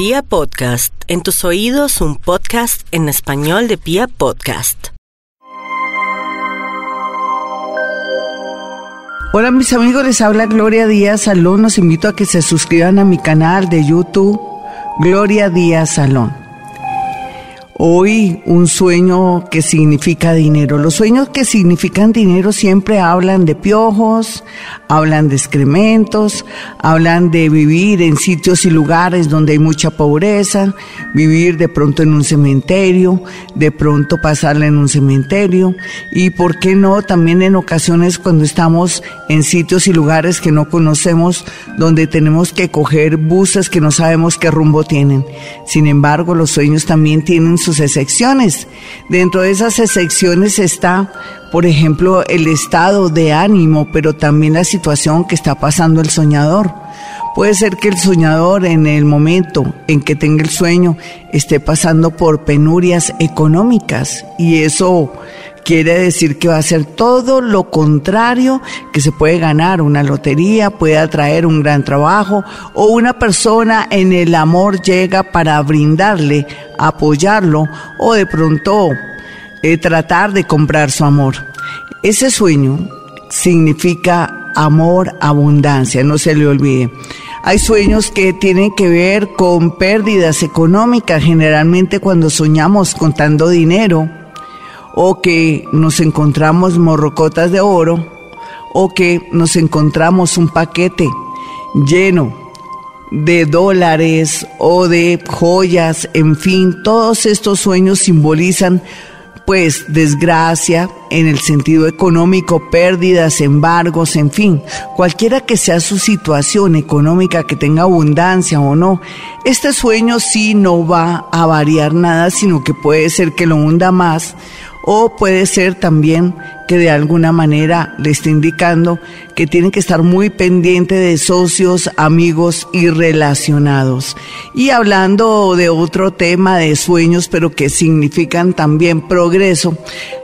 Pia Podcast, en tus oídos un podcast en español de Pia Podcast. Hola mis amigos, les habla Gloria Díaz Salón. Los invito a que se suscriban a mi canal de YouTube, Gloria Díaz Salón. Hoy un sueño que significa dinero. Los sueños que significan dinero siempre hablan de piojos, hablan de excrementos, hablan de vivir en sitios y lugares donde hay mucha pobreza, vivir de pronto en un cementerio, de pronto pasarla en un cementerio y por qué no también en ocasiones cuando estamos en sitios y lugares que no conocemos, donde tenemos que coger buses que no sabemos qué rumbo tienen. Sin embargo, los sueños también tienen sus excepciones. Dentro de esas excepciones está, por ejemplo, el estado de ánimo, pero también la situación que está pasando el soñador. Puede ser que el soñador en el momento en que tenga el sueño esté pasando por penurias económicas y eso quiere decir que va a ser todo lo contrario, que se puede ganar una lotería, puede atraer un gran trabajo o una persona en el amor llega para brindarle, apoyarlo o de pronto eh, tratar de comprar su amor. Ese sueño significa amor, abundancia, no se le olvide. Hay sueños que tienen que ver con pérdidas económicas, generalmente cuando soñamos contando dinero o que nos encontramos morrocotas de oro, o que nos encontramos un paquete lleno de dólares o de joyas, en fin, todos estos sueños simbolizan pues desgracia en el sentido económico, pérdidas, embargos, en fin, cualquiera que sea su situación económica, que tenga abundancia o no, este sueño sí no va a variar nada, sino que puede ser que lo hunda más o puede ser también que de alguna manera le esté indicando que tiene que estar muy pendiente de socios, amigos y relacionados. Y hablando de otro tema de sueños, pero que significan también progreso,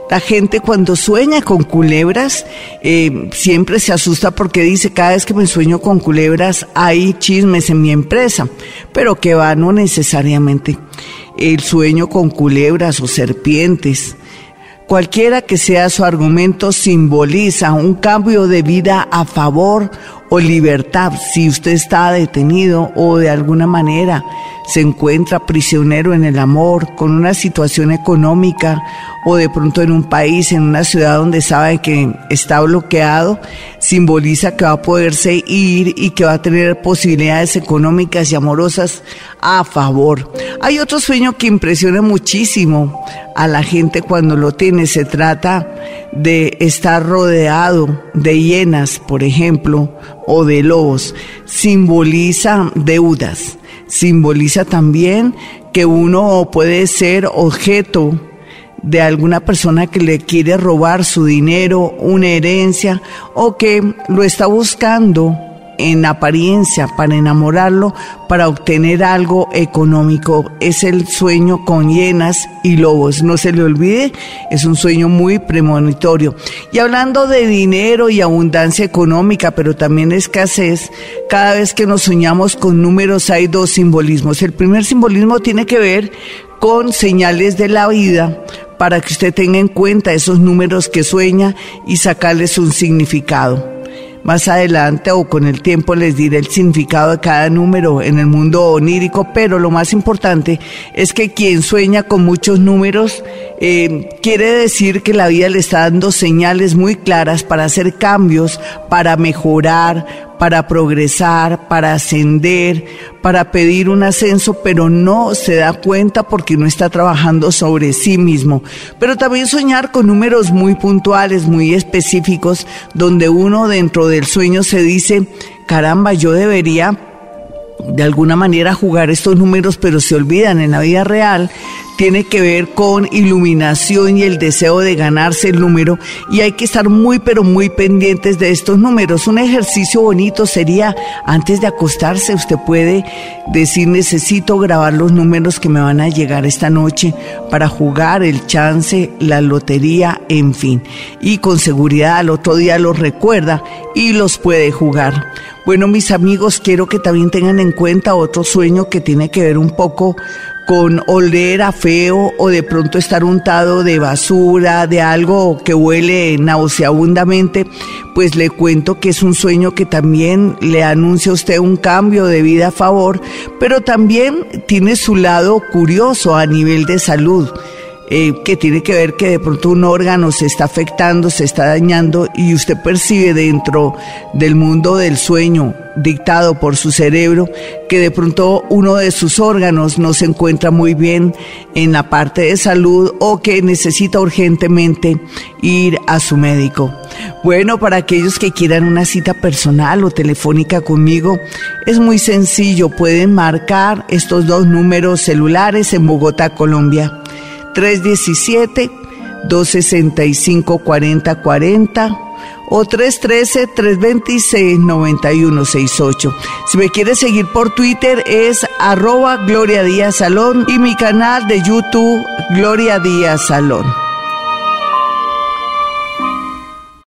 la gente cuando sueña con culebras eh, siempre se asusta porque dice cada vez que me sueño con culebras hay chismes en mi empresa, pero que va no necesariamente. El sueño con culebras o serpientes Cualquiera que sea su argumento simboliza un cambio de vida a favor o libertad si usted está detenido o de alguna manera se encuentra prisionero en el amor, con una situación económica o de pronto en un país, en una ciudad donde sabe que está bloqueado, simboliza que va a poderse ir y que va a tener posibilidades económicas y amorosas a favor. Hay otro sueño que impresiona muchísimo a la gente cuando lo tiene. Se trata de estar rodeado de hienas, por ejemplo, o de lobos. Simboliza deudas simboliza también que uno puede ser objeto de alguna persona que le quiere robar su dinero, una herencia o que lo está buscando en apariencia para enamorarlo, para obtener algo económico. Es el sueño con hienas y lobos. No se le olvide, es un sueño muy premonitorio. Y hablando de dinero y abundancia económica, pero también escasez, cada vez que nos soñamos con números hay dos simbolismos. El primer simbolismo tiene que ver con señales de la vida para que usted tenga en cuenta esos números que sueña y sacarles un significado. Más adelante o con el tiempo les diré el significado de cada número en el mundo onírico, pero lo más importante es que quien sueña con muchos números eh, quiere decir que la vida le está dando señales muy claras para hacer cambios, para mejorar, para progresar, para ascender, para pedir un ascenso, pero no se da cuenta porque no está trabajando sobre sí mismo. Pero también soñar con números muy puntuales, muy específicos, donde uno dentro del sueño se dice, caramba, yo debería de alguna manera jugar estos números, pero se olvidan en la vida real, tiene que ver con iluminación y el deseo de ganarse el número y hay que estar muy pero muy pendientes de estos números. Un ejercicio bonito sería antes de acostarse usted puede decir necesito grabar los números que me van a llegar esta noche para jugar el chance, la lotería, en fin. Y con seguridad al otro día los recuerda y los puede jugar. Bueno, mis amigos, quiero que también tengan en cuenta otro sueño que tiene que ver un poco con oler a feo o de pronto estar untado de basura, de algo que huele nauseabundamente, pues le cuento que es un sueño que también le anuncia a usted un cambio de vida a favor, pero también tiene su lado curioso a nivel de salud. Eh, que tiene que ver que de pronto un órgano se está afectando, se está dañando y usted percibe dentro del mundo del sueño dictado por su cerebro que de pronto uno de sus órganos no se encuentra muy bien en la parte de salud o que necesita urgentemente ir a su médico. Bueno, para aquellos que quieran una cita personal o telefónica conmigo, es muy sencillo, pueden marcar estos dos números celulares en Bogotá, Colombia. 317-265-4040 o 313-326-9168. Si me quieres seguir por Twitter es arroba Gloria Díaz Salón y mi canal de YouTube Gloria Díaz Salón.